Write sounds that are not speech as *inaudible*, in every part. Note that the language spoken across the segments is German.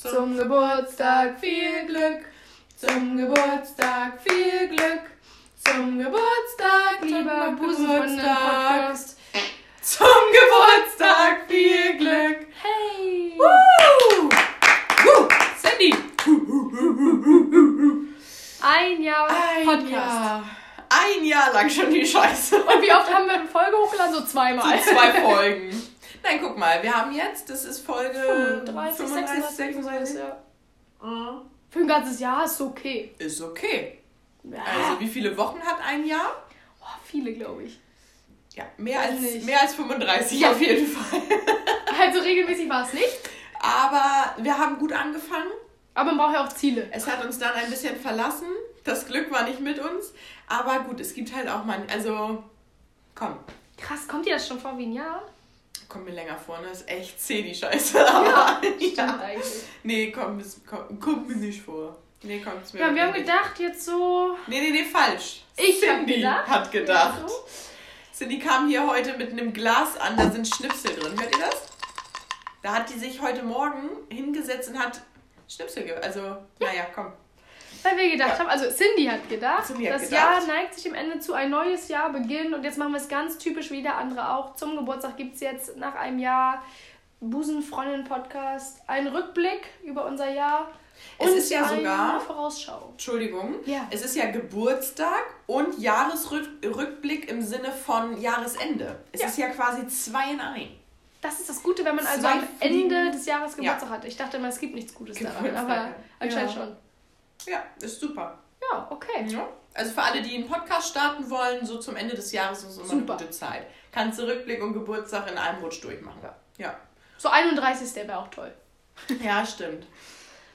Zum Geburtstag viel Glück. Zum Geburtstag viel Glück. Zum Geburtstag, lieber Busenfreundin-Podcast. Zum Geburtstag viel Glück. Hey! Woo! Woo! Sandy! Ein Jahr Ein Podcast. Jahr. Ein Jahr lang schon die Scheiße. Und wie oft haben wir eine Folge hochgeladen? So zweimal. So zwei Folgen. Nein, guck mal, wir haben jetzt, das ist Folge 35, 35, 36, 36. ja. Mhm. Für ein ganzes Jahr ist okay. Ist okay. Ja. Also, wie viele Wochen hat ein Jahr? oh, viele, glaube ich. Ja, mehr Weiß als, nicht. mehr als 35 Ja. auf jeden Fall. *laughs* Also regelmäßig war es nicht. Aber wir haben gut angefangen. Aber man braucht ja auch Ziele. Es hat uns dann ein bisschen verlassen. Das Glück war nicht mit uns. Aber gut, es gibt halt auch mal. Also, komm, Krass, kommt dir das schon vor wie ein Jahr? Kommt mir länger vor, ne? Ist echt zäh, die Scheiße. Aber, Stimmt ja. eigentlich. Nee, komm, es- komm, kommt mir nicht vor. Nee, kommt mir Ja, wir haben nicht. gedacht, jetzt so. Nee, nee, nee, falsch. Ich hab Cindy gedacht. hat gedacht. Ja, so. Cindy kam hier heute mit einem Glas an, da sind Schnipsel drin. Hört ihr das? Da hat die sich heute Morgen hingesetzt und hat Schnipsel ge... Also, naja, komm. Weil wir gedacht haben, also Cindy hat gedacht, Cindy hat das gedacht. Jahr neigt sich im Ende zu ein neues Jahr beginnt und jetzt machen wir es ganz typisch wie der andere auch. Zum Geburtstag gibt es jetzt nach einem Jahr Busenfreundin-Podcast einen Rückblick über unser Jahr Es ist ja sogar- eine Vorausschau. Entschuldigung. Ja. Es ist ja Geburtstag und Jahresrückblick im Sinne von Jahresende. Es Ja. ist ja quasi zwei in ein. Das ist das Gute, wenn man also Zwei am Ende des Jahres Ja. Geburtstag hat. Ich dachte immer, es gibt nichts Gutes daran, Geburtstag, aber ja. anscheinend Ja. schon. Ja, ist super. Ja, okay. Ja. Also für alle, die einen Podcast starten wollen, so zum Ende des Jahres ist immer Super. eine gute Zeit. Kannst du Rückblick und Geburtstag in einem Rutsch durchmachen. Ja. So 31. wäre auch toll. *laughs* Ja, stimmt.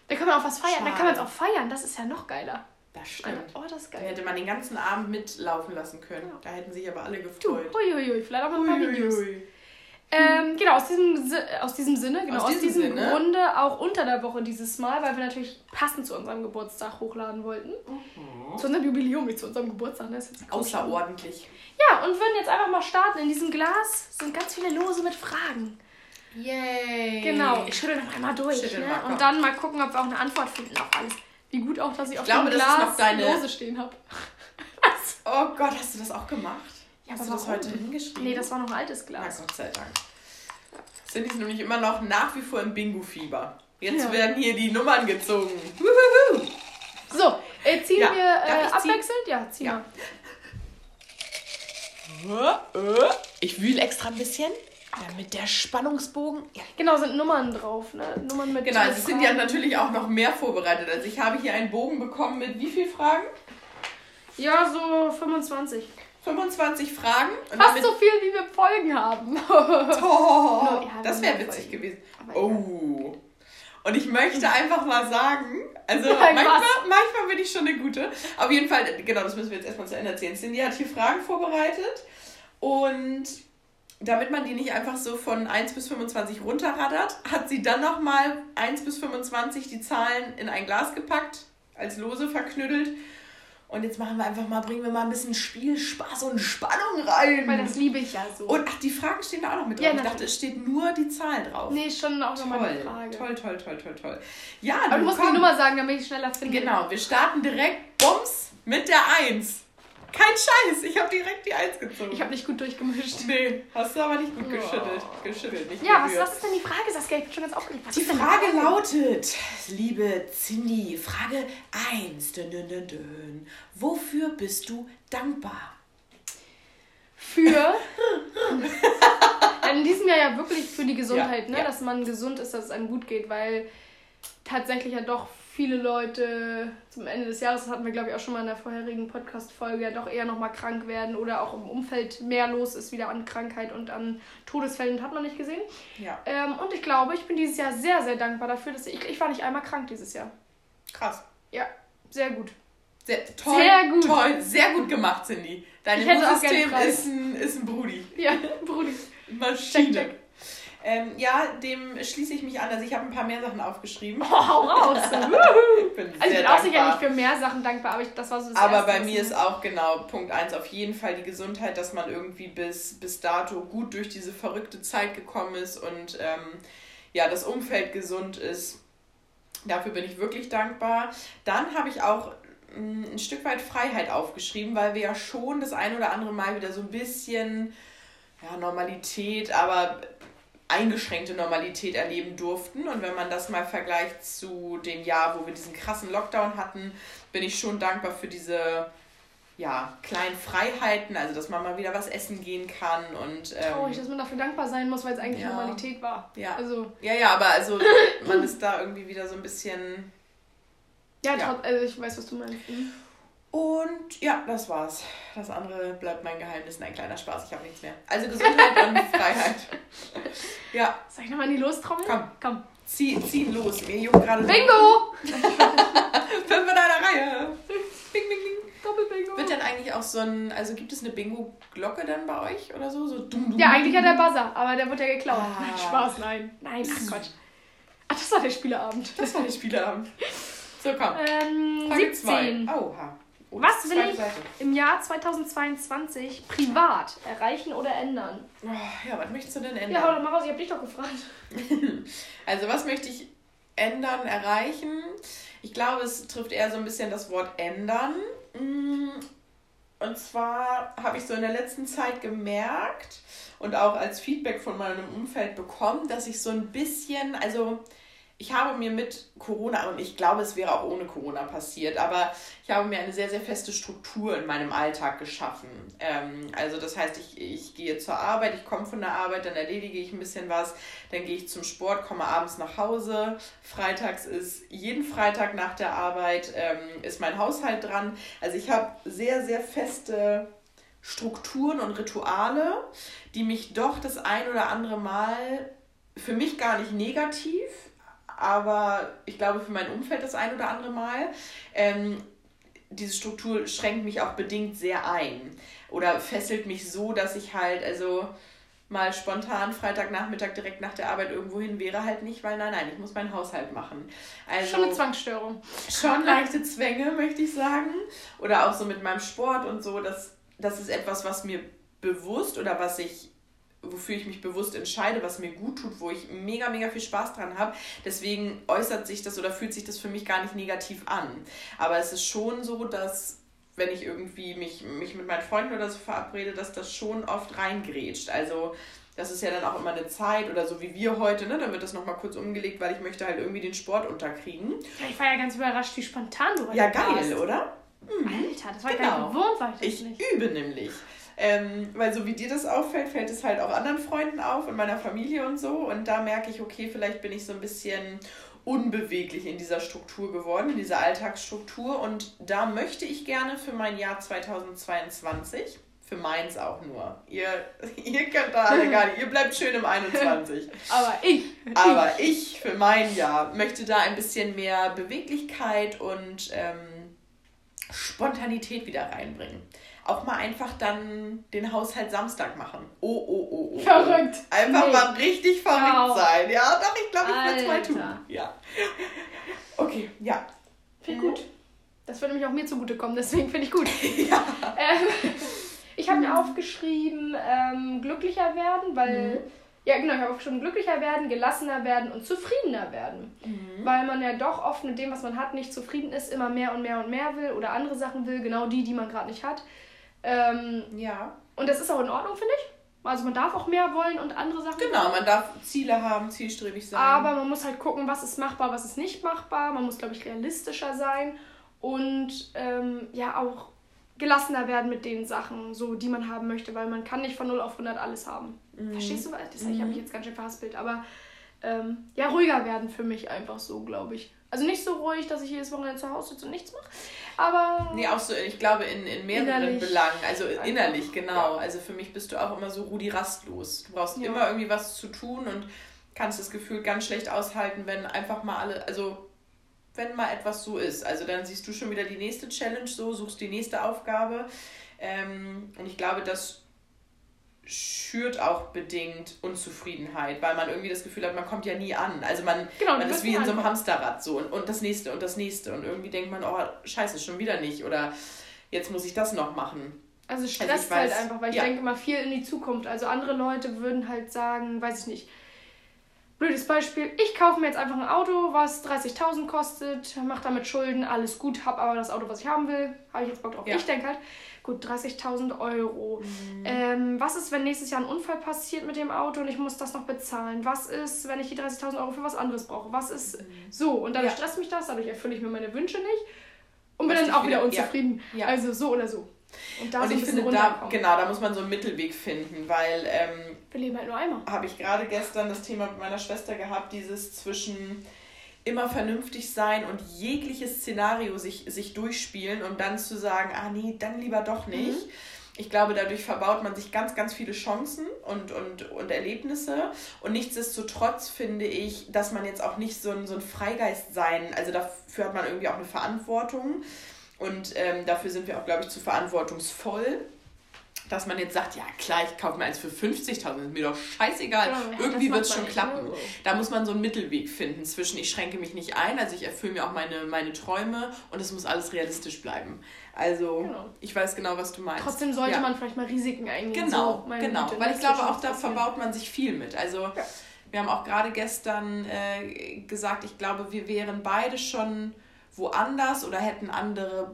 Da kann man auch was feiern. Da Schade. kann man es auch feiern. Das ist ja noch geiler. Das stimmt. Oh, das ist Da geil. hätte man den ganzen Abend mitlaufen lassen können. Ja. Da hätten sich aber alle Du, gefreut. huiuiui, vielleicht auch noch ein paar Videos. Uiuiui. Ähm, genau, aus diesem, aus diesem Sinne, genau, Aus aus, diesem Sinne. Grunde auch unter der Woche dieses Mal, weil wir natürlich passend zu unserem Geburtstag hochladen wollten. Zu unserem Jubiläum, nicht zu unserem Geburtstag, ne? Das ist jetzt Außerordentlich. Ja, und würden jetzt einfach mal starten. In diesem Glas sind ganz viele Lose mit Fragen. Yay. Genau, ich schüttel noch einmal durch. Ne? und dann mal gucken, ob wir auch eine Antwort finden auf alles. Wie gut auch, dass ich auf glaube, dem Glas noch deine- Lose stehen habe. *laughs* Oh Gott, hast du das auch gemacht? Ja, hast aber du das heute hingeschrieben? Nee, das war noch altes Na Glas. Gott sei Dank. Cindy ist nämlich immer noch nach wie vor im Bingo-Fieber. Jetzt Ja. werden hier die Nummern gezogen. Wuhuhu. So, äh, ziehen Ja, wir äh, ziehen? abwechselnd? Ja, zieh Ja. mal. Ich wühle extra ein bisschen, damit der Spannungsbogen. Ja. Genau, sind Nummern drauf, ne? Nummern mit Genau, also Cindy hat Fragen. natürlich auch noch mehr vorbereitet. Also ich habe hier einen Bogen bekommen mit wie viel Fragen? Ja, so 25. 25 Fragen. Fast so viel, wie wir Folgen haben. *laughs* Oh, das wäre witzig Folgen. gewesen. Aber Oh. Und ich möchte einfach mal sagen, also *laughs* Nein, manchmal, was? manchmal bin ich schon eine gute. Auf jeden Fall, genau, das müssen wir jetzt erstmal zu Ende erzählen. Cindy hat hier Fragen vorbereitet und damit man die nicht einfach so von 1 bis 25 runterraddert, hat sie dann nochmal 1 bis 25 die Zahlen in ein Glas gepackt, als Lose verknüttelt. Und jetzt machen wir einfach mal, bringen wir mal ein bisschen Spiel, Spaß und Spannung rein. Weil das liebe ich ja so. Und ach, die Fragen stehen da auch noch mit drauf. Ja, ich dachte, es steht nur die Zahlen drauf. nee, schon auch nochmal eine Frage. toll, toll, toll, toll, toll. Ja, Aber du musst komm. die Nummer sagen, damit ich schneller finde. Genau, wir starten direkt Bums mit der 1. Kein Scheiß, ich habe direkt die 1 gezogen. Ich habe nicht gut durchgemischt. nee, hast du aber nicht gut Oh. geschüttelt. Geschüttelt, nicht Ja, was, was ist denn die Frage, Saskia? Ich bin schon ganz aufgeregt. Was Die denn Frage lautet, liebe Cindy, Frage 1. Dün, dün, dün, dün. Wofür bist du dankbar? Für. in diesem Jahr ja wirklich für die Gesundheit, Ja, ne? ja. Dass man gesund ist, dass es einem gut geht, weil tatsächlich ja doch viele Leute zum Ende des Jahres, das hatten wir glaube ich auch schon mal in der vorherigen Podcast-Folge, ja doch eher nochmal krank werden oder auch im Umfeld mehr los ist wieder an Krankheit und an Todesfällen, hat man nicht gesehen. Ja, Ähm, und ich glaube, ich bin dieses Jahr sehr, sehr dankbar dafür, dass ich, ich war nicht einmal krank dieses Jahr. krass. Ja, sehr gut. Sehr, toll, Sehr gut. toll, sehr gut gemacht, Cindy. Dein Immunsystem ist ein, ist ein Brudi. Ja, *laughs* Brudi. Maschine. Check, check. Ähm, ja, dem schließe ich mich an. Also ich habe ein paar mehr Sachen aufgeschrieben. Oh, hau raus. *laughs* Ich bin Also ich bin auch sicher dankbar. nicht für mehr Sachen dankbar, aber ich, das war so das Aber bei mir ist auch genau Punkt 1 auf jeden Fall die Gesundheit, dass man irgendwie bis, bis dato gut durch diese verrückte Zeit gekommen ist und ähm, ja, das Umfeld gesund ist. Dafür bin ich wirklich dankbar. Dann habe ich auch mm, ein Stück weit Freiheit aufgeschrieben, weil wir ja schon das ein oder andere Mal wieder so ein bisschen ja, Normalität, aber eingeschränkte Normalität erleben durften. Und wenn man das mal vergleicht zu dem Jahr, wo wir diesen krassen Lockdown hatten, bin ich schon dankbar für diese ja, kleinen Freiheiten, also dass man mal wieder was essen gehen kann und ähm, traurig, dass man dafür dankbar sein muss, weil es eigentlich ja. Normalität war. Ja. Also ja, ja, aber also *coughs* man ist da irgendwie wieder so ein bisschen ja, Ja. trotz- also ich weiß, was du meinst. Mhm. Und ja, das war's. Das andere bleibt mein Geheimnis, ein kleiner Spaß, ich habe nichts mehr. Also Gesundheit *laughs* und Freiheit. Ja, Soll ich nochmal in die Lostrommel? Komm. Komm. zieh, ziehen los. Wir jucken gerade Bingo! *laughs* Fünf in einer Reihe. Bing, bing, bing. Doppelbingo. Wird denn eigentlich auch so ein, also gibt es eine Bingo-Glocke dann bei euch oder so? so dumm, dumm, Ja, eigentlich dumm? der Buzzer, aber der wird ja geklaut. Ah. Nein, Spaß, nein. Nein, ach Quatsch. Ach, das war der Spieleabend. Das war der Spieleabend. So, komm. Ähm, Frage 17. zwei. Oha. Oh, Was will ich Seite. im Jahr 2022 privat erreichen oder ändern? Oh, ja, was möchtest du denn Ja, hau ändern? doch mal raus, ich hab dich doch gefragt. *laughs* Also, was möchte ich ändern, erreichen? Ich glaube, es trifft eher so ein bisschen das Wort ändern. Mm, Und zwar habe ich so in der letzten Zeit gemerkt und auch als Feedback von meinem Umfeld bekommen, dass ich so ein bisschen, also ich habe mir mit Corona, und ich glaube, es wäre auch ohne Corona passiert, aber ich habe mir eine sehr, sehr feste Struktur in meinem Alltag geschaffen. Ähm, also das heißt, ich, ich gehe zur Arbeit, ich komme von der Arbeit, dann erledige ich ein bisschen was, dann gehe ich zum Sport, komme abends nach Hause. Freitags ist, jeden Freitag nach der Arbeit ähm, ist mein Haushalt dran. Also ich habe sehr, sehr feste Strukturen und Rituale, die mich doch das ein oder andere Mal für mich gar nicht negativ, aber ich glaube für mein Umfeld das ein oder andere Mal. Ähm, diese Struktur schränkt mich auch bedingt sehr ein oder fesselt mich so, dass ich halt, also mal spontan Freitagnachmittag direkt nach der Arbeit irgendwo hin wäre halt nicht, weil nein, nein, ich muss meinen Haushalt machen. Also Schon eine Zwangsstörung. schon leichte Zwänge, möchte ich sagen. Oder auch so mit meinem Sport und so. Das, das ist etwas, was mir bewusst oder was ich, wofür ich mich bewusst entscheide, was mir gut tut, wo ich mega, mega viel Spaß dran habe. Deswegen äußert sich das oder fühlt sich das für mich gar nicht negativ an. Aber es ist schon so, dass wenn ich irgendwie mich, mich mit meinen Freunden oder so verabrede, dass das schon oft reingrätscht. Also das ist ja dann auch immer eine Zeit oder so wie wir heute, ne? Dann wird das nochmal kurz umgelegt, weil ich möchte halt irgendwie den Sport unterkriegen. Ja, ich war ja ganz überrascht, wie spontan du heute Ja, geil, warst. oder? Alter, das war Genau. gar nicht gewohnt, war ich das Ich nicht. übe nämlich. Ähm, weil so wie dir das auffällt, fällt es halt auch anderen Freunden auf und meiner Familie und so. Und da merke ich, okay, vielleicht bin ich so ein bisschen unbeweglich in dieser Struktur geworden, in dieser Alltagsstruktur. Und da möchte ich gerne für mein Jahr 2022, für meins auch nur. Ihr, *laughs* ihr könnt da alle gar nicht, ihr bleibt schön im 21. *laughs* Aber ich. Aber ich für mein Jahr möchte da ein bisschen mehr Beweglichkeit und ähm, Spontanität wieder reinbringen. Auch mal einfach dann den Haushalt Samstag machen. Oh, oh, oh, oh. Verrückt. Einfach Nee. mal richtig verrückt Au. sein. Ja, doch, ich glaube, ich will es mal tun. Ja. Okay, ja. Finde ich gut. Das würde nämlich auch mir zugutekommen, deswegen finde ich gut. *laughs* ja. Ähm, ich habe mir aufgeschrieben, ähm, glücklicher werden, weil. Ja, genau, ich habe aufgeschrieben, glücklicher werden, gelassener werden und zufriedener werden. Weil man ja doch oft mit dem, was man hat, nicht zufrieden ist, immer mehr und mehr und mehr will oder andere Sachen will, genau die, die man gerade nicht hat. Ähm, Ja. und das ist auch in Ordnung, finde ich. Also man darf auch mehr wollen und andere Sachen. Genau, man darf Ziele haben, zielstrebig sein. Aber man muss halt gucken, was ist machbar, was ist nicht machbar. Man muss, glaube ich, realistischer sein und ähm, ja auch gelassener werden mit den Sachen, so die man haben möchte, weil man kann nicht von 0 auf 100 alles haben. Verstehst du? was? Das, Ich habe mich jetzt ganz schön verhaspelt, aber ähm, ja, ruhiger werden für mich einfach so, glaube ich. Also nicht so ruhig, dass ich jedes Wochenende zu Hause sitze und nichts mache, aber Nee, auch so, ich glaube, in, in mehreren. Belangen. Also Einfach, innerlich, genau. ja. Also für mich bist du auch immer so Rudi rastlos. Du brauchst Ja. immer irgendwie was zu tun und kannst das Gefühl ganz schlecht aushalten, wenn einfach mal alle, also wenn mal etwas so ist. Also dann siehst du schon wieder die nächste Challenge so, suchst die nächste Aufgabe. Ähm, und ich glaube, das schürt auch bedingt Unzufriedenheit, weil man irgendwie das Gefühl hat, man kommt ja nie an. Also man, Genau, man ist wie in so einem ankommen. Hamsterrad so und, und das nächste und das nächste und irgendwie denkt man, oh scheiße, schon wieder nicht oder jetzt muss ich das noch machen. Also ich stresst weiß- halt einfach, weil ich ja. denke immer viel in die Zukunft. Also andere Leute würden halt sagen, weiß ich nicht, blödes Beispiel, ich kaufe mir jetzt einfach ein Auto, was 30.000 kostet, mache damit Schulden, alles gut, habe aber das Auto, was ich haben will, habe ich jetzt Bock drauf. Ja. Ich denke halt, gut, 30.000 Euro. Ähm, was ist, wenn nächstes Jahr ein Unfall passiert mit dem Auto und ich muss das noch bezahlen? Was ist, wenn ich die 30.000 Euro für was anderes brauche? Was ist so? Und dadurch Ja. stresst mich das, dadurch erfülle ich mir meine Wünsche nicht und bin dann auch wieder wieder- unzufrieden. Ja. Also so oder so. Und da und so ein ich finde, da, genau, da muss man so einen Mittelweg finden, weil ähm, Wir leben halt nur einmal. habe ich gerade gestern das Thema mit meiner Schwester gehabt, dieses zwischen immer vernünftig sein und jegliches Szenario sich, sich durchspielen und dann zu sagen, ah nee, dann lieber doch nicht. Ich glaube, dadurch verbaut man sich ganz, ganz viele Chancen und, und, und Erlebnisse. Und nichtsdestotrotz finde ich, dass man jetzt auch nicht so ein, so ein Freigeist sein, also dafür hat man irgendwie auch eine Verantwortung. Und ähm, dafür sind wir auch, glaube ich, zu verantwortungsvoll dass man jetzt sagt, ja klar, ich kaufe mir eins für 50.000, ist mir doch scheißegal, Genau, ja, irgendwie wird es schon klappen. ne? Da muss man so einen Mittelweg finden zwischen, ich schränke mich nicht ein, also ich erfülle mir auch meine, meine Träume und es muss alles realistisch bleiben. Also Genau. ich weiß genau, was du meinst. Trotzdem sollte Ja. man vielleicht mal Risiken eingehen. Genau, so, genau. Güte, Weil ich das glaube, auch da verbaut man sich viel mit. Also wir haben auch gerade gestern äh, gesagt, ich glaube, wir wären beide schon woanders oder hätten andere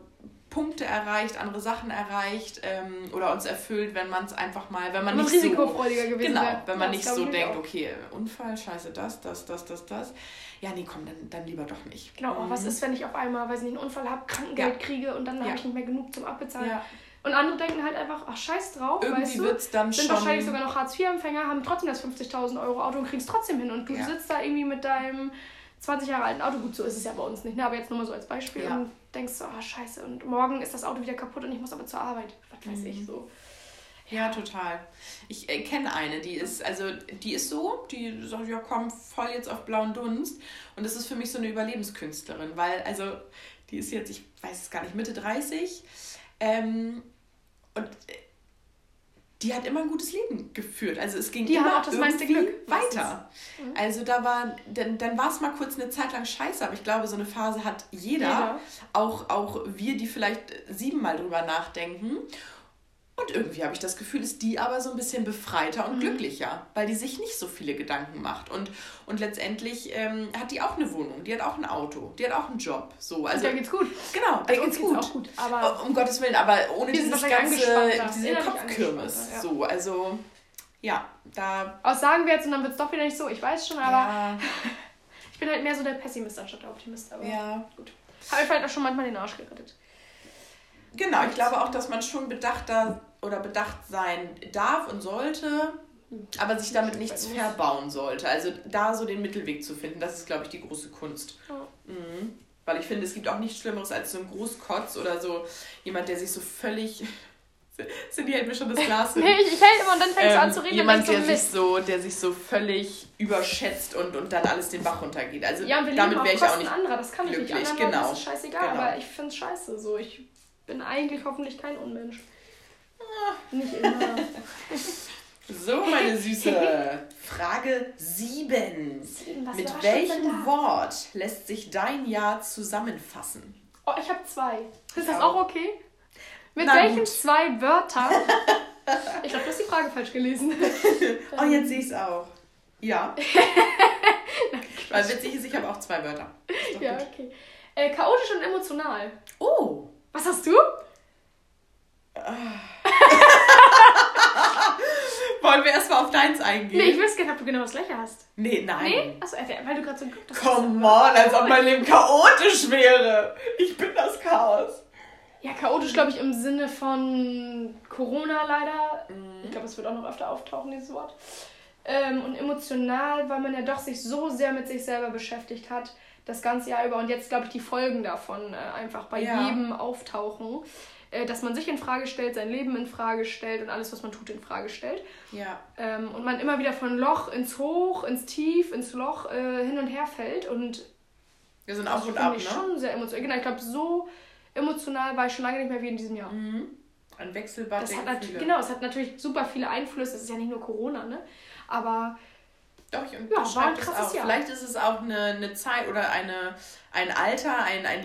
Punkte erreicht, andere Sachen erreicht ähm, oder uns erfüllt, wenn man es einfach mal, wenn man Wenn man nicht risikofreudiger so, gewesen genau, wäre. wenn man Ja, nicht so ich denkt, auch. okay, Unfall, scheiße, das, das, das, das, das. Ja, nee, komm, dann, dann lieber doch nicht. Genau, oh, was Mhm. ist, wenn ich auf einmal, weiß nicht, einen Unfall habe, Krankengeld Ja. kriege und dann Ja. habe ich nicht mehr genug zum Abbezahlen. Und andere denken halt einfach, ach scheiß drauf, irgendwie weißt du? wird es dann Sind schon. wahrscheinlich sogar noch Hartz-IV-Empfänger, haben trotzdem das 50.000 Euro Auto und kriegen es trotzdem hin. Und du sitzt da irgendwie mit deinem 20 Jahre alten Auto, gut, so ist es ja bei uns nicht, ne? aber jetzt nur mal so als Beispiel Ja. und denkst so, ah scheiße, und morgen ist das Auto wieder kaputt und ich muss aber zur Arbeit. Was weiß Mhm. ich so. Ja, total. Ich äh, kenne eine, die ist, also die ist so, die sagt, ja komm, voll jetzt auf blauen Dunst. Und das ist für mich so eine Überlebenskünstlerin, weil, also, die ist jetzt, ich weiß es gar nicht, Mitte 30. Ähm, und äh, die hat immer ein gutes Leben geführt. Also es ging Die immer auch das meiste Glück, weiter. Mhm. Also da war, dann, dann war es mal kurz eine Zeit lang scheiße, aber ich glaube, so eine Phase hat jeder. Jeder. Auch, auch wir, die vielleicht siebenmal drüber nachdenken. Und irgendwie habe ich das Gefühl, ist die aber so ein bisschen befreiter Mhm. und glücklicher, weil die sich nicht so viele Gedanken macht. Und, und letztendlich ähm, hat die auch eine Wohnung, die hat auch ein Auto, die hat auch einen Job. So, also, und da geht's gut. genau, da Also geht's gut. auch gut. Aber Um Gottes Willen, aber ohne dieses ganze, diese Kopfkirmes. ja. So, also, ja, da. aus sagen wir jetzt und dann wird es doch wieder nicht so, ich weiß schon, aber ja, *laughs* ich bin halt mehr so der Pessimist anstatt der Optimist. Aber ja. gut. Habe ich vielleicht auch schon manchmal den Arsch gerettet. Genau, ich glaube auch, dass man schon bedachter oder bedacht sein darf und sollte, aber sich damit nichts verbauen sollte. Also da so den Mittelweg zu finden, das ist, glaube ich, die große Kunst. Ja. Mhm. Weil ich finde, es gibt auch nichts Schlimmeres als so ein Großkotz oder so jemand, der sich so völlig. *laughs* Cindy hält mir schon das Glas hin. Nee, ich, ich hält immer und dann fängst du an Ähm, zu reden jemand, der du, sich so, der sich so völlig überschätzt und, und dann alles den Bach runtergeht. Also Ja, damit wäre ich auch nicht. anderer, das kann ich nicht. glücklich, Anderen genau. ist es scheißegal, Genau. aber ich find's scheiße. So, ich bin eigentlich hoffentlich kein Unmensch. Nicht immer. So, meine Süße. Frage 7. Was Mit welchem? Wort lässt sich dein Jahr zusammenfassen? Oh, ich habe zwei. Ist das auch okay? Mit Na welchen gut. zwei Wörtern? ich glaube, du hast die Frage falsch gelesen. *laughs* Oh, jetzt sehe ich es auch. Ja. *laughs* Weil witzig ist, ich habe auch zwei Wörter. Ja, gut. okay. Äh, chaotisch und emotional. Oh. Was hast du? Wollen wir erstmal auf deins eingehen? Nee, ich wüsste gerne, ob du genau das gleiche hast. Nee, nein. Nee? Achso, weil du gerade so geguckt hast. Come on, als ob mein Leben chaotisch wäre. Ich bin das Chaos. Ja, chaotisch, glaube ich, im Sinne von Corona leider. Mhm. Ich glaube, es wird auch noch öfter auftauchen, dieses Wort. Ähm, und emotional, weil man ja doch sich so sehr mit sich selber beschäftigt hat, das ganze Jahr über. Und jetzt, glaube ich, die Folgen davon äh, einfach bei Ja. jedem auftauchen. Äh, dass man sich in Frage stellt, sein Leben in Frage stellt und alles, was man tut, in Frage stellt. Ja. Ähm, und man immer wieder von Loch ins Hoch, ins Tief, ins Loch äh, hin und her fällt. Und Wir sind das auf und ab, ich ne? schon sehr emotional. Genau, ich glaube, so emotional war ich schon lange nicht mehr wie in diesem Jahr. Mhm. Ein Wechselbad Das hat genau, es hat natürlich super viele Einflüsse. Es ist ja nicht nur Corona, ne? Aber Doch, ich Ja, war ein krasses. Jahr. Vielleicht ist es auch eine, eine Zeit oder eine, ein Alter, ein, ein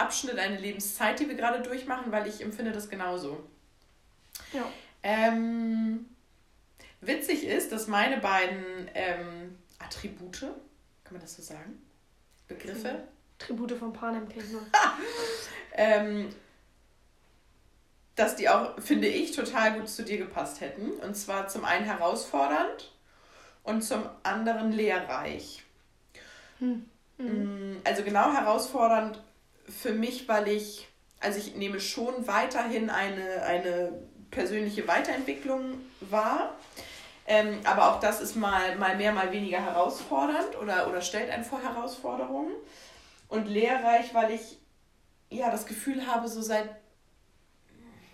Lebensabschnitt, eine Lebenszeit, die wir gerade durchmachen, weil ich empfinde das genauso. ja. Ähm, witzig ist, dass meine beiden ähm, Attribute, kann man das so sagen? Begriffe? Tribute von Panem kenne ich nur. *laughs* ähm, dass die auch, finde ich, total gut zu dir gepasst hätten. Und zwar zum einen herausfordernd und zum anderen lehrreich. Hm. Mhm. Also genau herausfordernd für mich, weil ich, also ich nehme schon weiterhin eine, eine persönliche Weiterentwicklung wahr. Ähm, aber auch das ist mal, mal mehr, mal weniger herausfordernd oder, oder stellt einen vor Herausforderungen. Und lehrreich, weil ich ja das Gefühl habe, so seit,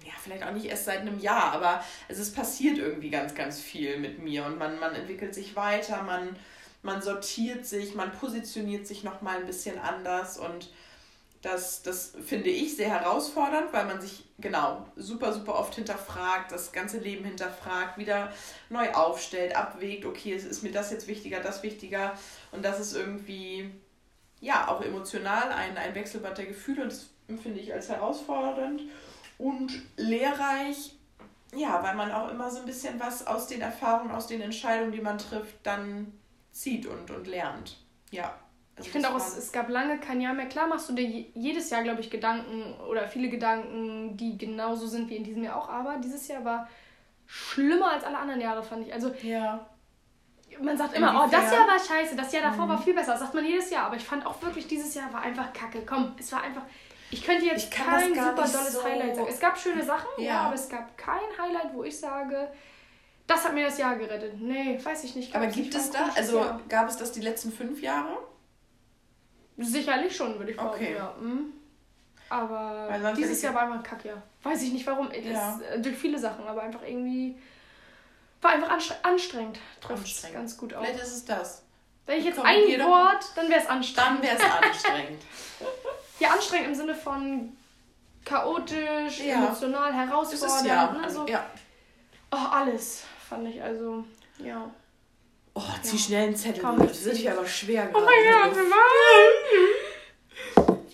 ja, vielleicht auch nicht erst seit einem Jahr, aber es ist passiert irgendwie ganz, ganz viel mit mir und man, man entwickelt sich weiter, man, man sortiert sich, man positioniert sich nochmal ein bisschen anders und das, das finde ich sehr herausfordernd, weil man sich genau super, super oft hinterfragt, das ganze Leben hinterfragt, wieder neu aufstellt, abwägt, okay, ist mir das jetzt wichtiger, das wichtiger. Und das ist irgendwie, ja, auch emotional ein, ein Wechselbad der Gefühle und das empfinde ich als herausfordernd und lehrreich, ja, weil man auch immer so ein bisschen was aus den Erfahrungen, aus den Entscheidungen, die man trifft, dann zieht und, und lernt. Ja. Also ich finde auch, es, es gab lange kein Jahr mehr. Klar machst du dir jedes Jahr, glaube ich, Gedanken oder viele Gedanken, die genauso sind wie in diesem Jahr auch. Aber dieses Jahr war schlimmer als alle anderen Jahre, fand ich. Also, ja. man sagt immer, oh, das Jahr war scheiße, das Jahr davor mhm. war viel besser. Das sagt man jedes Jahr. Aber ich fand auch wirklich, dieses Jahr war einfach kacke. Komm, es war einfach. Ich könnte jetzt kein super dolles so Highlight sagen. Es gab schöne Sachen, ja. ja, aber es gab kein Highlight, wo ich sage, das hat mir das Jahr gerettet. Nee, weiß ich nicht. Aber gibt es da, also Jahr. gab es das die letzten fünf Jahre? Sicherlich schon, würde ich behaupten, okay. ja. Mhm. Aber dieses Jahr war einfach ein Kackjahr. Weiß ich nicht warum. Ja. Das, durch viele Sachen, aber einfach irgendwie. War einfach anstrengend. Trifft ganz gut aus. Vielleicht ist es das. Wenn ich jetzt ein Wort, dann wäre es anstrengend. Dann wäre es *laughs* anstrengend. ja, anstrengend im Sinne von chaotisch, ja. emotional, herausfordernd. Ist, ja. Ne? So. ja. Oh, alles fand ich also, ja. Oh, zieh ja. schnell einen Zettel. Komm, das ist ja aber schwer Oh mein Gott, Mann!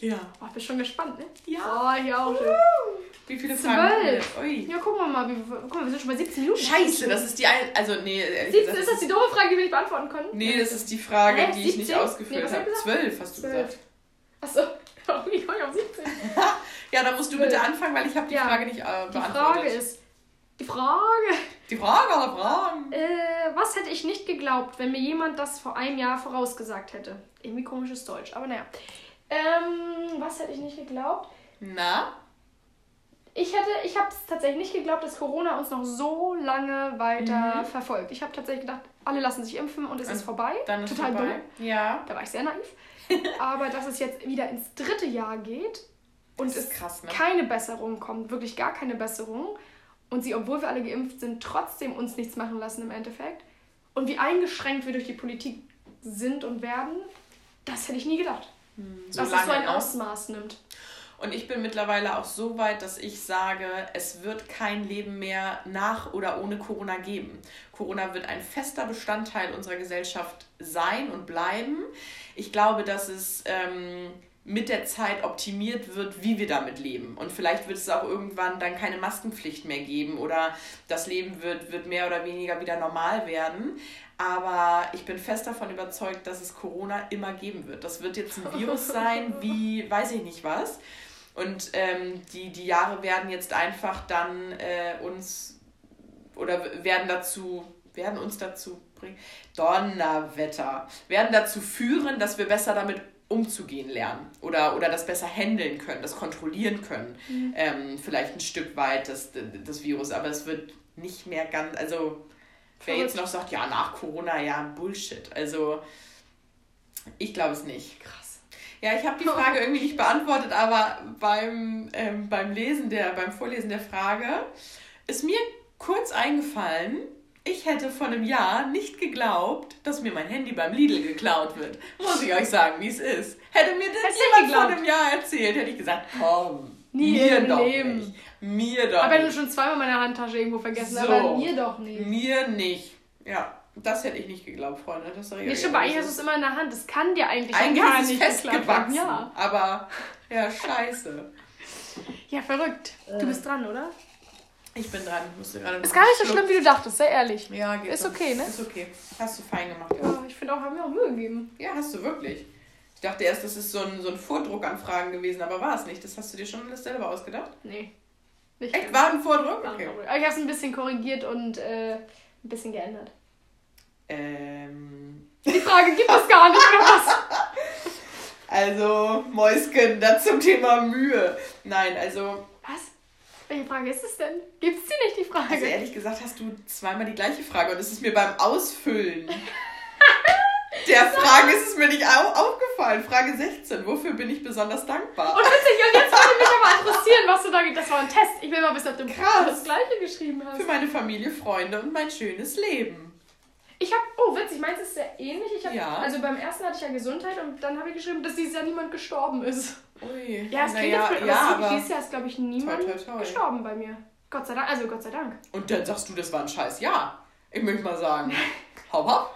Ja. Oh, bist schon gespannt, ne? Ja. Oh, ich auch schon. Wie viele Fragen? Zwölf. Ui. Ja, gucken wir mal. Wie, guck mal, wir sind schon bei 17 Minuten. Scheiße, das ist die ein, Also, nee. 17, ist das die doofe Frage, die wir nicht beantworten können? Nee, das ist die Frage, Hä? die ich nicht ausgeführt nee, habe. 12 hast du 12. gesagt. Achso. Wie komme ich auf 17? *laughs* ja, da musst du 12. bitte anfangen, weil ich habe die ja. Frage nicht äh, beantwortet. Die Frage ist, die Frage. Die Frage aller Fragen. Äh, was hätte ich nicht geglaubt, wenn mir jemand das vor einem Jahr vorausgesagt hätte? Irgendwie komisches Deutsch, aber naja. Ähm, was hätte ich nicht geglaubt? Na? Ich hätte, ich habe es tatsächlich nicht geglaubt, dass Corona uns noch so lange weiter mhm. verfolgt. Ich habe tatsächlich gedacht, alle lassen sich impfen und es und ist vorbei. Dann ist Total vorbei. dumm. Ja. Da war ich sehr naiv. *laughs* aber dass es jetzt wieder ins dritte Jahr geht und es krass, ne? keine Besserung kommt, wirklich gar keine Besserung und sie, obwohl wir alle geimpft sind, trotzdem uns nichts machen lassen im Endeffekt. Und wie eingeschränkt wir durch die Politik sind und werden, das hätte ich nie gedacht. Hm, so dass es so ein? Ausmaß nimmt. Und ich bin mittlerweile auch so weit, dass ich sage, es wird kein Leben mehr nach oder ohne Corona geben. Corona wird ein fester Bestandteil unserer Gesellschaft sein und bleiben. Ich glaube, dass es ähm, mit der Zeit optimiert wird, wie wir damit leben. Und vielleicht wird es auch irgendwann dann keine Maskenpflicht mehr geben oder das Leben wird, wird mehr oder weniger wieder normal werden. Aber ich bin fest davon überzeugt, dass es Corona immer geben wird. Das wird jetzt ein Virus *laughs* sein, wie weiß ich nicht was. Und ähm, die, die Jahre werden jetzt einfach dann äh, uns oder werden dazu, werden uns dazu bringen, Donnerwetter, werden dazu führen, dass wir besser damit umzugehen lernen oder, oder das besser handeln können, das kontrollieren können. Mhm. Ähm, vielleicht ein Stück weit das, das Virus, aber es wird nicht mehr ganz, also wer jetzt noch sagt, ja, nach Corona, ja, Bullshit. Also ich glaube es nicht. Krass. Ja, ich habe die Frage irgendwie nicht beantwortet, aber beim, ähm, beim Lesen der, beim Vorlesen der Frage ist mir kurz eingefallen, ich hätte vor einem Jahr nicht geglaubt, dass mir mein Handy beim Lidl geklaut wird. Muss ich euch sagen, wie es ist. Hätte mir das jemand vor einem Jahr erzählt, hätte ich gesagt, komm, Nie mir doch Leben. nicht. Mir doch Aber nicht. du schon zweimal meine Handtasche irgendwo vergessen, so, aber mir doch nicht. Mir nicht. Ja, das hätte ich nicht geglaubt, Freunde. Das sag ich nee, stimmt, eigentlich hast du es immer in der Hand. Das kann dir eigentlich, eigentlich gar nicht festgewachsen. Ja. Aber, ja, scheiße. Ja, verrückt. Du bist dran, oder? Ich bin dran. Musste gerade Ist gar nicht so schlimm, wie du dachtest, sehr ehrlich. Ja, geht Ist okay, ne? Ist okay. Hast du fein gemacht, ja. Ja, ich finde auch, haben wir auch Mühe gegeben. Ja, hast du wirklich. Ich dachte erst, das ist so ein, so ein Vordruck an Fragen gewesen, aber war es nicht. Das hast du dir schon alles selber ausgedacht? Nee. Nicht Echt? War ein Vordruck? Okay. Aber ich habe es ein bisschen korrigiert und äh, ein bisschen geändert. Ähm, Die Frage gibt es gar nicht, oder was? *laughs* also, Mäusken, das zum Thema Mühe. Nein, also? Welche Frage ist es denn? Gibt's die nicht, die Frage? also ehrlich gesagt hast du zweimal die gleiche Frage und es ist mir beim Ausfüllen *laughs* der Frage ist es mir nicht au aufgefallen. Frage 16. Wofür bin ich besonders dankbar? Und witzig, und jetzt würde mich aber interessieren, was du da... Das war ein Test. Ich will mal wissen, ob du Krass. das Gleiche geschrieben hast. Für meine Familie, Freunde und mein schönes Leben. Ich habe, oh witzig, meins ist sehr ähnlich. Ich hab, Ja. Also beim ersten hatte ich ja Gesundheit und dann habe ich geschrieben, dass dieses Jahr niemand gestorben ist. Ui. Ja, es klingt naja, jetzt blöd, ja, aber, dieses Jahr ist, glaube ich, niemand Toi, toi, toi. gestorben bei mir. Gott sei Dank, also Gott sei Dank. Und dann sagst du, das war ein scheiß Jahr. Ich möchte mal sagen. *laughs* Hopp, hopp.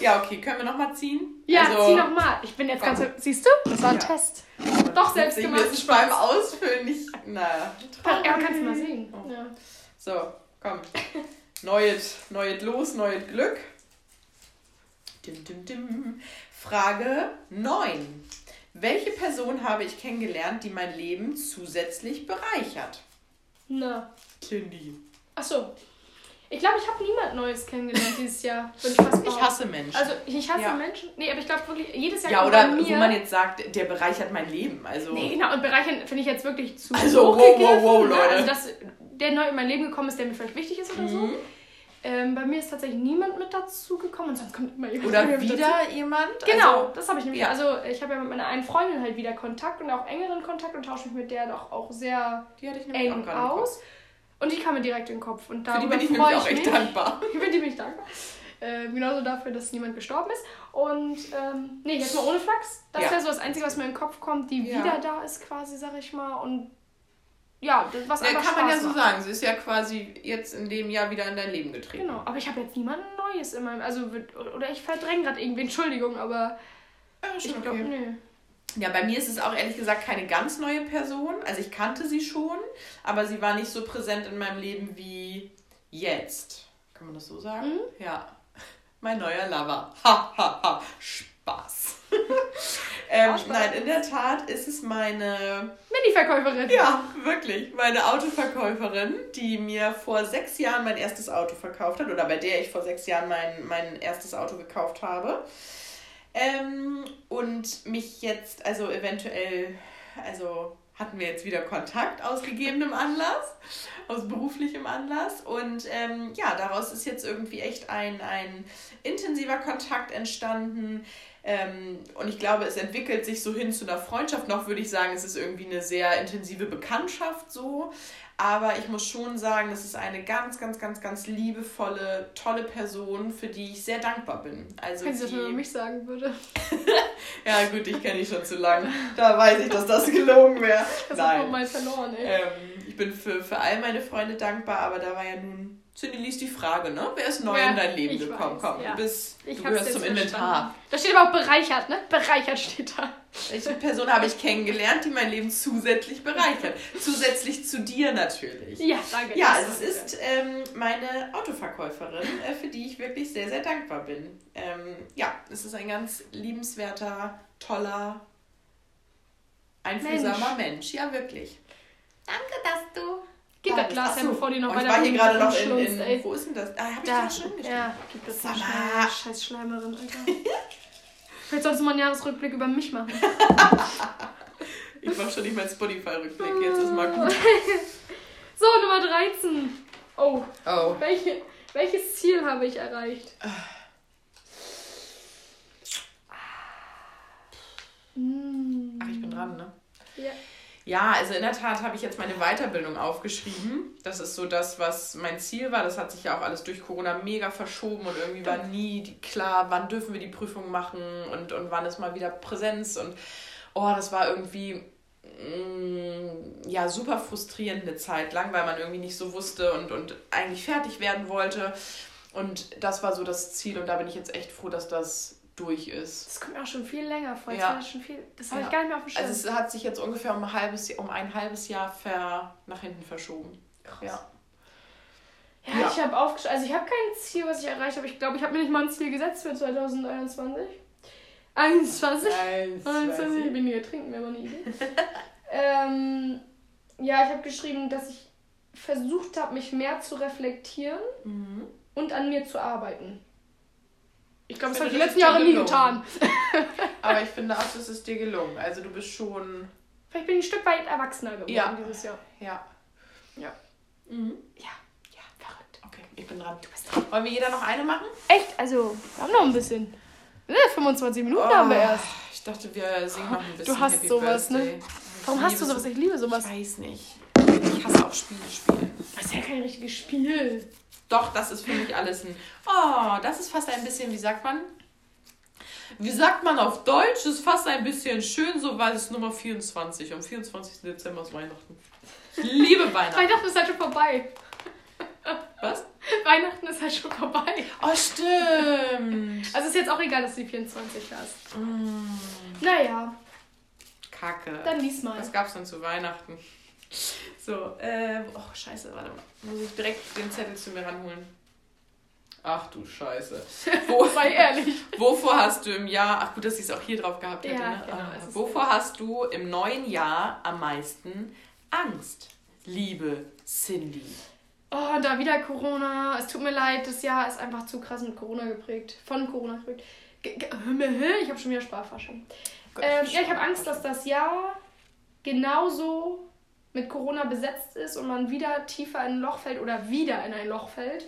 Ja, okay, können wir nochmal ziehen? Ja, Also, zieh nochmal. Ich bin jetzt ganz... Siehst du? Das war ein Ja. Test. Doch, selbst Ich gemacht. will es beim Ausfüllen nicht. Naja. Ja, kannst du mal sehen. Oh. Ja. So, komm. Neues, neues Los, neues Glück. Dim, dim, dim. Frage 9. Welche Person habe ich kennengelernt, die mein Leben zusätzlich bereichert? Na. Cindy. Ach so. Ich glaube, ich habe niemand Neues kennengelernt dieses Jahr. Ich Ich hasse Menschen. Also, ich hasse Ja. Menschen. Nee, aber ich glaube wirklich, jedes Jahr ja, oder mir... wo man jetzt sagt, der bereichert mein Leben. Also, Nee, genau. Und bereichern finde ich jetzt wirklich zu Also, wow, wow, wow, ne? Leute. Also, dass der neu in mein Leben gekommen ist, der mir vielleicht wichtig ist oder so. Ähm, bei mir ist tatsächlich niemand mit dazu gekommen und sonst kommt immer jemand oder mit dazu. wieder jemand. Genau, Also, das habe ich nämlich. ja. Also ich habe ja mit meiner einen Freundin halt wieder Kontakt und auch engeren Kontakt und tausche mich mit der doch auch sehr die hatte ich nämlich auch eng Kopf. aus. Und die kam mir direkt in den Kopf. Und Für die darüber bin ich nämlich auch echt mich. dankbar. *laughs* Die bin ich dankbar. Äh, genauso dafür, dass niemand gestorben ist. Und ähm, nee, jetzt mal ohne Flachs. Das Ja. wäre so das Einzige, was mir in den Kopf kommt, die Ja. wieder da ist quasi, sag ich mal. Und ja, das, was Ja, einfach kann Spaß man ja so macht. sagen. Sie ist ja quasi jetzt in dem Jahr wieder in dein Leben getreten. Genau, aber ich habe jetzt niemanden Neues in meinem... Also, oder ich verdränge gerade irgendwie, Entschuldigung, aber Ja, ich schon glaube, okay. nö. Ja, bei mir ist es auch ehrlich gesagt keine ganz neue Person. Also ich kannte sie schon, aber sie war nicht so präsent in meinem Leben wie jetzt. Kann man das so sagen? Mhm. Ja. *laughs* Mein neuer Lover. Ha, ha, ha. Spaß. *laughs* ähm, Spaß. nein, in der Tat ist es meine, Mini-Verkäuferin. ja, wirklich, meine Autoverkäuferin, die mir vor sechs Jahren mein erstes Auto verkauft hat oder bei der ich vor sechs Jahren mein, mein erstes Auto gekauft habe. Ähm, und mich jetzt, also eventuell, also hatten wir jetzt wieder Kontakt aus gegebenem Anlass, aus beruflichem Anlass. Und ähm, ja, daraus ist jetzt irgendwie echt ein, ein intensiver Kontakt entstanden. Ähm, und ich glaube, es entwickelt sich so hin zu einer Freundschaft. Noch würde ich sagen, es ist irgendwie eine sehr intensive Bekanntschaft so. Aber ich muss schon sagen, das ist eine ganz, ganz, ganz, ganz liebevolle, tolle Person, für die ich sehr dankbar bin. Also Wenn sie das über mich sagen würde. *laughs* ja, gut, ich kenne dich schon zu lang. Da weiß ich, dass das gelogen wäre. Das hat man Nein. mal verloren, ey. Ähm, ich bin für, für all meine Freunde dankbar, aber da war ja nun Cindy liest die Frage, ne? Wer ist neu Ja, in dein Leben gekommen? Komm, ja. du bist, Ich du gehörst zum Inventar. Da steht aber auch bereichert, ne? Bereichert steht da. Welche Person habe ich kennengelernt, die mein Leben zusätzlich bereichert? *laughs* Zusätzlich zu dir natürlich. Ja, danke. Ja, also es ist ähm, meine Autoverkäuferin, äh, für die ich wirklich sehr, sehr dankbar bin. Ähm, ja, es ist ein ganz liebenswerter, toller, einfühlsamer Mensch. Ja, wirklich. Danke, dass du. Gib da das. Glas her, so. bevor die noch Oh, ich war hier gerade noch in, in. Wo ist denn das? Ah, habe ich Da, das schon geschrieben? ja, gib das Sag mal mal. schnell. Scheiß Schleimerin, Alter. Vielleicht solltest du mal einen Jahresrückblick über mich machen. *laughs* Ich mache schon nicht meinen Spotify-Rückblick. Jetzt ist mal gut. *laughs* So, Nummer 13. Oh, Oh. welche, welches Ziel habe ich erreicht? Ach, ich bin dran, ne? Ja. Ja, also in der Tat habe ich jetzt meine Weiterbildung aufgeschrieben. Das ist so das, was mein Ziel war. Das hat sich ja auch alles durch Corona mega verschoben und irgendwie war nie klar, wann dürfen wir die Prüfung machen und, und wann ist mal wieder Präsenz. Und oh, das war irgendwie mm, ja super frustrierend eine Zeit lang, weil man irgendwie nicht so wusste und, und eigentlich fertig werden wollte. Und das war so das Ziel und da bin ich jetzt echt froh, dass das durch ist. Das kommt mir auch schon viel länger vor. Jetzt Ja. schon viel. Das habe Ja. ich gar nicht mehr auf dem Schirm. Also es hat sich jetzt ungefähr um ein halbes, um ein halbes Jahr ver, nach hinten verschoben. Ja. Ja, Ja. ich habe aufgeschrieben, also ich habe kein Ziel, was ich erreicht habe. Ich glaube, ich habe mir nicht mal ein Ziel gesetzt für 2021. 21? 21, ich bin hier trinken, wäre eine Idee. *laughs* ähm, ja, ich habe geschrieben, dass ich versucht habe, mich mehr zu reflektieren Mhm. und an mir zu arbeiten. Ich glaube, Ich das habe ich die letzten Jahre nie getan. *laughs* Aber ich finde auch, das ist dir gelungen. Also du bist schon. Vielleicht bin ich ein Stück weit erwachsener geworden Ja. dieses Jahr. Ja. Ja. Mhm. Ja, ja, verrückt. Okay, ich bin dran. Du bist dran. Wollen wir jeder noch eine machen? Echt? Also, wir haben noch ein bisschen. Ne, 25 Minuten haben wir Oh, erst. Ich dachte, wir singen noch ein bisschen. hast Happy sowas, ne? Birthday. Warum Ich hast du sowas? Ich liebe Ich sowas. weiß nicht. Ich hasse auch Spiele spielen. Das ist ja kein richtiges Spiel. Doch, das ist für mich alles ein. Oh, das ist fast ein bisschen, wie sagt man? Wie sagt man auf Deutsch? Das ist fast ein bisschen schön, so weil es Nummer 24. Am 24. Dezember ist Weihnachten. Ich liebe *laughs* Weihnachten. Weihnachten ist halt schon vorbei. Was? Weihnachten ist halt schon vorbei. Oh, stimmt. Also ist jetzt auch egal, dass du die 24 hast. Mm, Naja, Kacke. dann lies mal. Was gab's denn zu Weihnachten? So, äh, oh, scheiße, warte mal. Muss ich direkt den Zettel zu mir ranholen? Ach du Scheiße. *laughs* Wo, Sei ehrlich. wovor hast du im Jahr, ach gut, dass ich es auch hier drauf gehabt hätte, Ja, ne? genau, Ah, wovor hast du im neuen Jahr am meisten Angst? Liebe Cindy. Oh, da wieder Corona. Es tut mir leid, das Jahr ist einfach zu krass mit Corona geprägt. Von Corona geprägt. Ge- ge- Ich habe schon wieder Sprachfasching. Ähm, ja, ich habe Angst, dass das Jahr genauso mit Corona besetzt ist und man wieder tiefer in ein Loch fällt oder wieder in ein Loch fällt,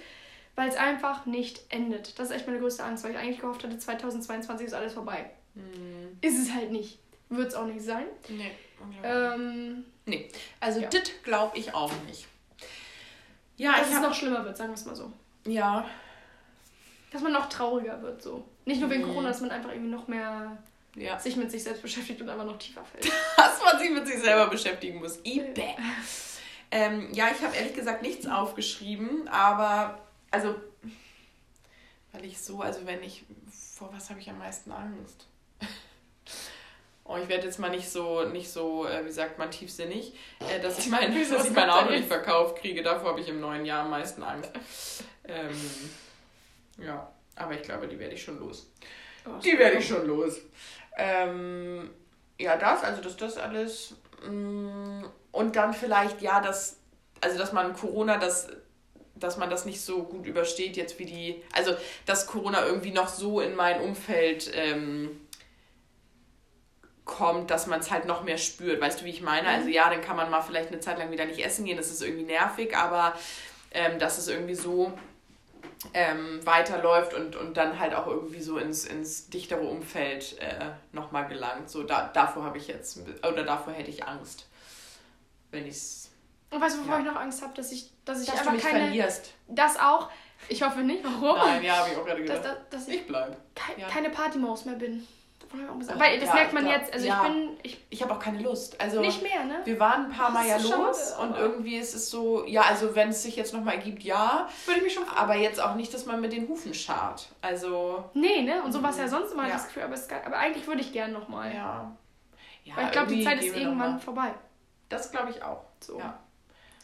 weil es einfach nicht endet. Das ist echt meine größte Angst, weil ich eigentlich gehofft hatte, 2022 ist alles vorbei. Hm, Ist es halt nicht. Wird es auch nicht sein. nee. Ähm, nee. Also, ja. das glaube ich auch nicht. Ja, dass ich es noch schlimmer wird, sagen wir es mal so. Ja, Dass man noch trauriger wird, so. Nicht nur wegen Mhm. Corona, dass man einfach irgendwie noch mehr ja. sich mit sich selbst beschäftigt und einfach noch tiefer fällt. *laughs* dass man sich mit sich selber beschäftigen muss. Ibe. Ähm, ja, ich habe ehrlich gesagt nichts aufgeschrieben, aber also, weil ich so, also wenn ich, vor was habe ich am meisten Angst? *laughs* Oh, ich werde jetzt mal nicht so, nicht so, äh, wie sagt man, tiefsinnig, äh, dass ich mein, *laughs* dass ich mein Auto nicht verkauft kriege. Davor habe ich im neuen Jahr am meisten Angst. Ähm, ja, aber ich glaube, die werde ich schon los. Oh, Die werde ich schon los. Ähm, ja, das, also das, das alles. mm, Und dann vielleicht, ja, das, also dass man Corona, das, dass man das nicht so gut übersteht, jetzt wie die, also dass Corona irgendwie noch so in mein Umfeld ähm, kommt, dass man es halt noch mehr spürt. Weißt du, wie ich meine? Also ja, dann kann man mal vielleicht eine Zeit lang wieder nicht essen gehen, das ist irgendwie nervig, aber ähm, dass es irgendwie so ähm, weiterläuft und, und dann halt auch irgendwie so ins, ins dichtere Umfeld äh, nochmal gelangt. So, da, davor habe ich jetzt, oder davor hätte ich Angst, wenn ich es, Und weißt du, wovor Ja. ich noch Angst habe? Dass ich, dass ich dass du einfach mich keine. verlierst. Das auch. Ich hoffe nicht. Warum? Nein, ja, habe ich auch gerade gedacht. dass, dass ich Ich bleib. kei- ja. keine Partymaus mehr bin. Auch gesagt. Oh, Weil das ja, merkt man glaub, jetzt. Also ja. ich bin. Ich, Ich habe auch keine Lust. Also nicht mehr, ne? wir waren ein paar Das Mal ja los schade, und irgendwie ist es so, ja, also wenn es sich jetzt nochmal ergibt, ja, Würde ich mich schon freuen. aber jetzt auch nicht, dass man mit den Hufen scharrt. Also, Nee, ne? Und so war es ja sonst immer Ja. das Gefühl. Aber, es, aber eigentlich würde ich gern nochmal. ja. ja Weil ich glaube, die Zeit ist irgendwann vorbei. Das glaube ich auch. So. Ja.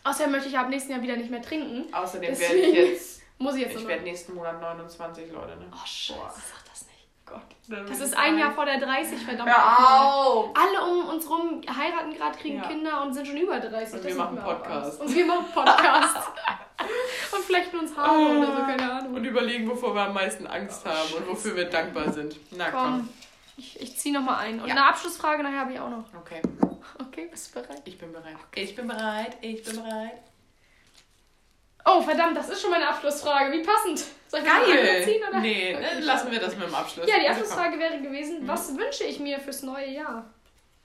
Außerdem möchte ich ab nächsten Jahr wieder nicht mehr trinken. Außerdem werde ich jetzt *laughs* Muss ich jetzt Ich werde nächsten Monat 29, Leute, ne? Oh, scheiße, sag das nicht. Gott. Das ist ein Jahr vor der 30, verdammt. Hör auf! Alle um uns rum heiraten gerade, kriegen Ja. Kinder und sind schon über 30. Und wir machen Podcast. Und wir machen Podcast. *laughs* und flechten uns Haare oder so, keine Ahnung. Und überlegen, wovor wir am meisten Angst haben und wofür wir dankbar sind. Na komm. Komm, ich, ich zieh nochmal ein. Und Ja. eine Abschlussfrage nachher habe ich auch noch. Okay, Okay, bist du bereit? ich bin bereit. Ich bin bereit, ich bin bereit. Oh, verdammt, das ist schon meine Abschlussfrage. Wie passend. Soll ich Geil! ziehen, oder? Nee, Okay, ne, lassen wir das mit dem Abschluss. Ja, die Also, Abschlussfrage wäre gewesen, Mhm. was wünsche ich mir fürs neue Jahr?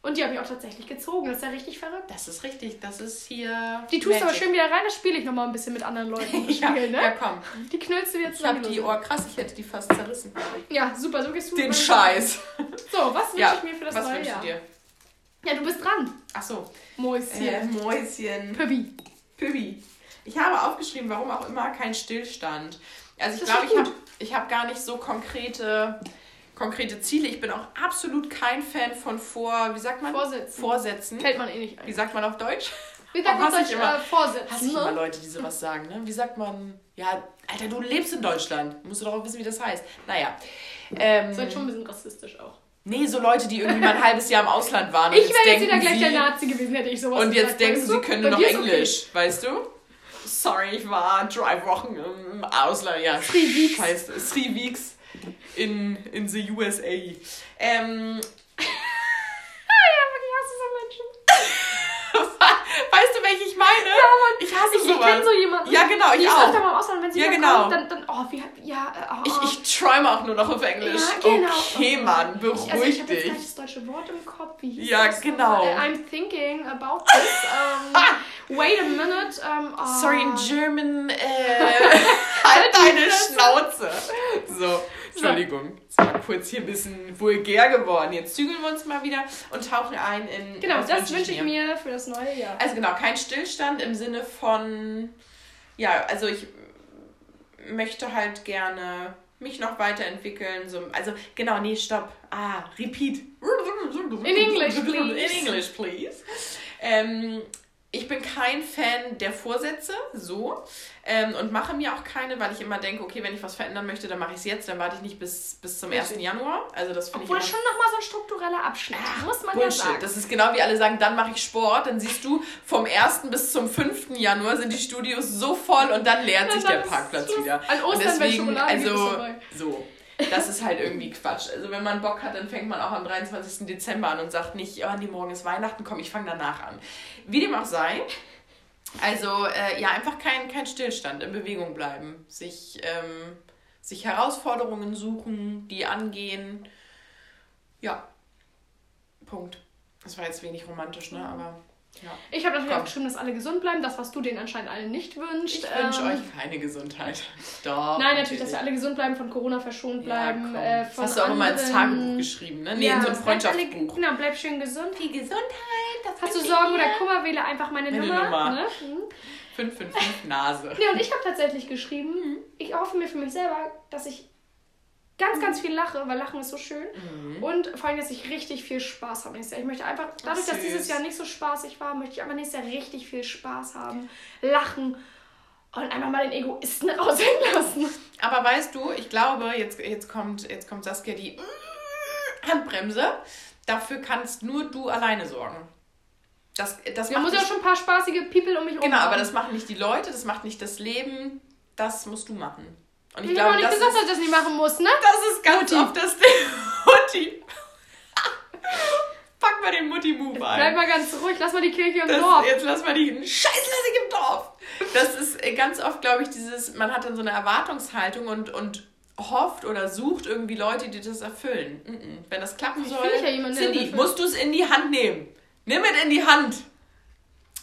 Und die habe ich auch tatsächlich gezogen. Das ist ja richtig verrückt. Das ist richtig, das ist hier. Die tust du aber schön wieder rein, das spiele ich nochmal ein bisschen mit anderen Leuten. *laughs* Ja, Spiel, ne? ja, komm. Die knüllst du wieder Ich habe die Ohr krass, ich hätte die fast zerrissen. Ja, super, so gehst du. Den Scheiß. So, was wünsche Ja, ich mir für das was neue Jahr? du dir? Ja, du bist dran. Ach so. Mäuschen. Äh, Mäuschen. Püppi. Pübi. Ich habe aufgeschrieben, warum auch immer kein Stillstand. Also ich glaube, ich habe ich hab gar nicht so konkrete, konkrete Ziele. Ich bin auch absolut kein Fan von vor, wie sagt man? Vorsätzen. Vorsätzen. Fällt man eh nicht Wie ein. sagt man auf Deutsch? Wie sagt man Deutsch? immer. Äh, Vorsätze, Hasse ich immer? Leute, die sowas sagen, ne? Wie sagt man, ja, Alter, du lebst in Deutschland. Musst du doch auch wissen, wie das heißt. Naja. Ähm, Das ist halt schon ein bisschen rassistisch auch. nee, so Leute, die irgendwie mal ein halbes Jahr im Ausland waren. *laughs* und Ich wäre jetzt wieder gleich der Nazi gewesen, hätte ich sowas Und jetzt gesagt, denken sie, können nur noch ist okay. Englisch, weißt du? Sorry, ich war drei Wochen im Ausland. Ja, Three weeks. Scheiße, three weeks in, in the USA. Ähm, Ja, aber ich hasse so Menschen. weißt du, welche ich meine? Ich hasse Ich, ich sowas. kenne so jemanden. Ja, genau, ich die ist auch. mal im Ausland, wenn sie Ja, genau. kommt, dann, dann, oh, wie, ja, äh, oh, Ich, ich träume auch nur noch auf Englisch. Ja, genau. Okay, Mann, beruhig Ich, also ich habe jetzt dich. gleich das deutsche Wort im Kopf. Wie hieß Ja, das genau. nochmal? Äh, I'm thinking about this. *laughs* Um, wait a minute. Um, oh. Sorry, in German. Äh, *laughs* halt deine Schnauze. So, Entschuldigung. Es war kurz hier ein bisschen vulgär geworden. Jetzt zügeln wir uns mal wieder und tauchen ein in. Genau, das wünsche ich mir für das neue Jahr. Also genau, kein Stillstand im Sinne von. Ja, also ich möchte halt gerne mich noch weiterentwickeln. So, also genau, nee, stopp. Ah, repeat. In English, please. In English, please. Ähm, ich bin kein Fan der Vorsätze, so. Ähm, und mache mir auch keine, weil ich immer denke, okay, wenn ich was verändern möchte, dann mache ich es jetzt, dann warte ich nicht bis, bis zum 1. Richtig. Januar. Also das finde ich Obwohl schon nochmal so ein struktureller Abschnitt, muss man ja Bullshit. sagen. Das ist genau wie alle sagen, dann mache ich Sport. Dann siehst du, vom 1. bis zum 5. Januar sind die Studios so voll und dann leert Ja, sich der Parkplatz wieder. An und Ostern, gibt, ist also so. Das ist halt irgendwie Quatsch. Also wenn man Bock hat, dann fängt man auch am 23. Dezember an und sagt nicht, oh nee, morgen ist Weihnachten, komm, ich fange danach an. Wie dem auch sei. Also äh, ja, einfach kein, kein Stillstand, in Bewegung bleiben. Sich, ähm, sich Herausforderungen suchen, die angehen. Ja. Punkt. Das war jetzt wenig romantisch, ne? Aber ja. Ich habe natürlich Komm. auch geschrieben, dass alle gesund bleiben, das, was du denen anscheinend allen nicht wünschst. Ich wünsche Ähm, euch keine Gesundheit. *laughs* Doch. Nein, natürlich, dass wir alle gesund bleiben, von Corona verschont bleiben. Ja, äh, das hast du auch immer ins anderen- Tagebuch geschrieben, ne? Nee, ja, in so ein bleibt alle- Freundschaftsbuch. Genau, bleib schön gesund. Die Gesundheit, das Hast du wünsche Sorgen oder Kummer, wähle einfach meine, Meine Nummer. Nummer. Ne? Mhm. 555 Nase. *laughs* Nee, und ich habe tatsächlich geschrieben, Mhm. ich hoffe mir für mich selber, dass ich ganz, ganz viel lache, weil Lachen ist so schön. Mhm. Und vor allem, dass ich richtig viel Spaß habe nächstes Jahr. Ich möchte einfach, dadurch, dass süß. dieses Jahr nicht so spaßig war, möchte ich einfach nächstes Jahr richtig viel Spaß haben, lachen und einfach mal den Egoisten *laughs* raushängen lassen. Aber weißt du, ich glaube, jetzt, jetzt, kommt, jetzt kommt Saskia die Handbremse. Dafür kannst nur du alleine sorgen. Das, das Da macht muss ja auch schon ein paar spaßige People um mich herum Genau, aber das machen nicht die Leute, das macht nicht das Leben. Das musst du machen. Und ich Ich habe glaube, nicht das gesagt, ist, dass ich das nicht machen muss, ne? das ist ganz oft das Ding. *laughs* Mutti. Pack mal den Mutti-Move Bleib ein. mal ganz ruhig, lass mal die Kirche im Das, Dorf. jetzt lass mal die Scheiß lass ich im Dorf. Das ist äh, ganz oft, glaube ich, dieses, man hat dann so eine Erwartungshaltung und, und hofft oder sucht irgendwie Leute, die das erfüllen. Mm-mm. Wenn das klappen Ich soll, will ja jemanden, Cindy, musst du es in die Hand nehmen. Nimm es in die Hand.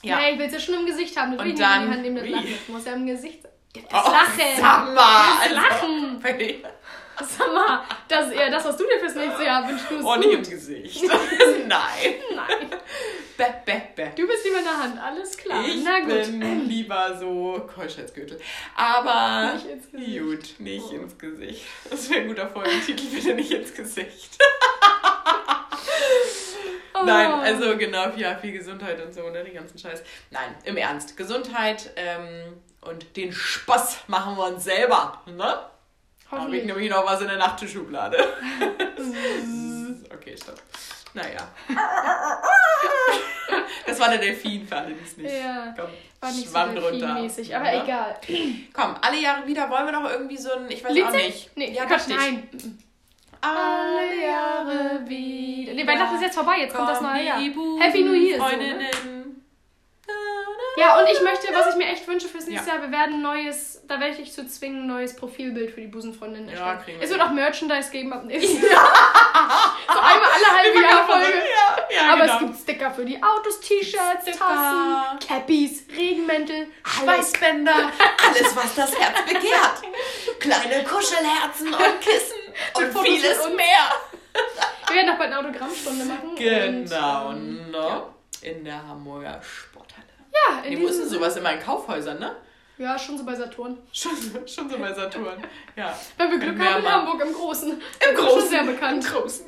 Ja. Nee, ich will es ja schon im Gesicht haben. Das will Und ich nicht in dann- die Hand nehmen, das. Lachen. Das muss ja im Gesicht sein. Das Oh, Lachen. Mal. Das Lachen. Also, Sag mal, das ist eher das, was du dir fürs nächste Jahr wünschst. Du oh, nicht im Gesicht. *laughs* Nein. Nein. Bäh, bäh, bäh. Du bist lieber in der Hand, alles klar. Ich Na gut. bin lieber so Keuschheitsgürtel. Aber Nicht ins Gesicht. gut, nicht Oh. ins Gesicht. Das wäre ein guter Folgentitel, bitte nicht ins Gesicht. *laughs* Oh. Nein, also genau, ja, viel Gesundheit und so, ne, den ganzen Scheiß. Nein, im Ernst, Gesundheit ähm, und den Spaß machen wir uns selber, ne? Habe ich nämlich noch was in der Nachttischschublade. *laughs* okay, stopp. Naja. Das war der Delfin für alle, die es nicht. Ja, Komm, war nicht so schwamm drunter. delfinmäßig, aber Ne? egal. Komm, alle Jahre wieder wollen wir noch irgendwie so ein, ich weiß auch Lied singen? nicht. Nee, ja, richtig. nein. Alle Jahre wieder. Nee, Weihnachten ist jetzt vorbei, jetzt kommt das neue Jahr. Happy New Year. So, ne? Ja, und ich möchte, was ich mir echt wünsche fürs nächste Ja. Jahr, wir werden ein neues, da werde ich dich zu zwingen, ein neues Profilbild für die Busenfreundin Ja, erstellen. kriegen wir es wird auch Merchandise geben ab nächstem Jahr. *laughs* so einmal alle halbe Jahr Folge. Ja, ja, Aber genau. es gibt Sticker für die Autos, T-Shirts. Tassen, Cappies, Regenmäntel. Schweißbänder, alles, was das Herz begehrt. Kleine Kuschelherzen und *laughs* Kissen und vieles mehr. Wir werden noch bald eine Autogrammstunde machen. Genau, Und, ähm, ne? In der Hamburger Sporthalle. Ja, in denn diesem sowas immer in Kaufhäusern, ne? Ja, schon so bei Saturn. Schon, schon so bei Saturn. Ja. Wenn wir Glück haben in. Hamburg im Großen. Im Schon Großen. sehr bekannt. Im Großen.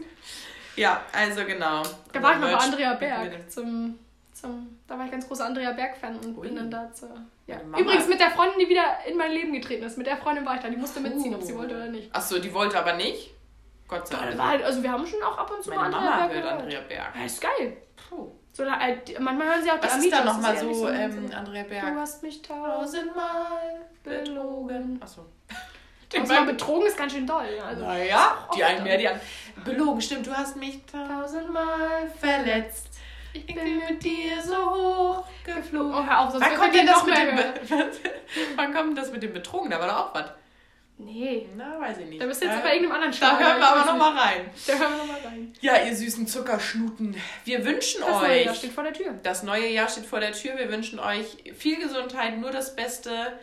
Ja, also genau. Da war ich mal bei Andrea Berg zum Zum, da war ich ganz großer Andrea Berg-Fan und Ui. bin dann da zur. Ja. Übrigens mit der Freundin, die wieder in mein Leben getreten ist. Mit der Freundin war ich da. Die musste mitziehen, ob sie Oh. wollte oder nicht. Achso, die wollte aber nicht. Gott sei Dank. halt, also wir haben schon auch ab und zu Meine mal Andrea Mama Berg hört gehört. Andrea Berg. Ja, ist geil. Puh. So, halt, manchmal hören sie auch die Was ist da nochmal so, mein ähm. Andrea Du Berg? hast mich Tausendmal belogen. Achso. *laughs* Tausendmal betrogen ist ganz schön doll. Also, Naja, die einen mehr, die anderen. Belogen, stimmt, du hast mich tausendmal verletzt. ich bin mit dir so hoch geflogen. Oh, hör auf, sonst *laughs* Wann kommt, denn das mit dem Wann kommt das mit dem Betrogen? Da war doch auch was. Nee, Na, weiß ich nicht. da bist du jetzt Äh, bei irgendeinem anderen Da Schlager, hören wir aber nochmal rein. Da hören wir nochmal rein. Ja, ihr süßen Zuckerschnuten. Wir wünschen Das neue euch. Jahr steht vor der Tür. Das neue Jahr steht vor der Tür. Wir wünschen euch viel Gesundheit, nur das Beste.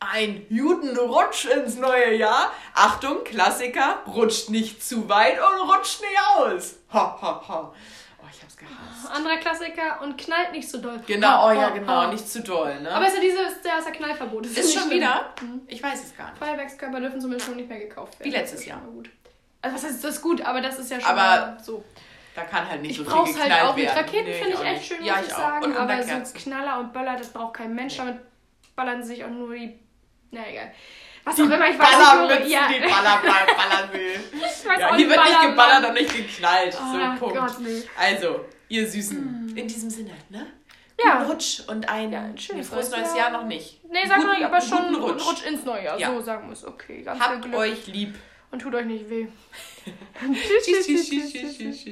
Ein guten Rutsch ins neue Jahr. Achtung, Klassiker, rutscht nicht zu weit und rutscht nicht aus. Ha, ha, ha. Oh, gehasst. Anderer Klassiker und knallt nicht so doll. Genau, oh ja, Ha, genau, ha. nicht zu doll, ne? Aber ist ja dieses, der ist ist schon schlimm. wieder? Mhm. Ich weiß es gar nicht. Feuerwerkskörper dürfen zumindest schon nicht mehr gekauft werden. Wie letztes Jahr. Gut. Also was heißt das ist gut, aber das ist ja schon Aber so. Da kann halt nicht Ich so viel brauch's geknallt halt auch werden. mit Raketen, Nee, finde ich echt schön, ja, muss ich, ich auch. sagen. Und aber so. Knaller und Böller, das braucht kein Mensch. Damit ballern sich auch nur die. Na egal. Was auch immer, ich weiß nicht, ja. die Baller, Ball, ballern will. *laughs* Ich weiß Ja, auch hier wird nicht geballert Mann. und nicht geknallt. Oh so, Punkt. Gott, nee. Also, ihr Süßen, in diesem Sinne, ne? Ja. Guten Rutsch und ein, Ja, ein schönes frohes neues Jahr. Jahr noch nicht. Nee, sagen Guten- wir aber schon guten guten Rutsch. Rutsch. ins neue Jahr. Ja. So sagen wir es. Okay, ganz Habt euch lieb. Und tut euch nicht weh. *laughs* tschüss, tschüss, tschüss, tschüss, tschüss.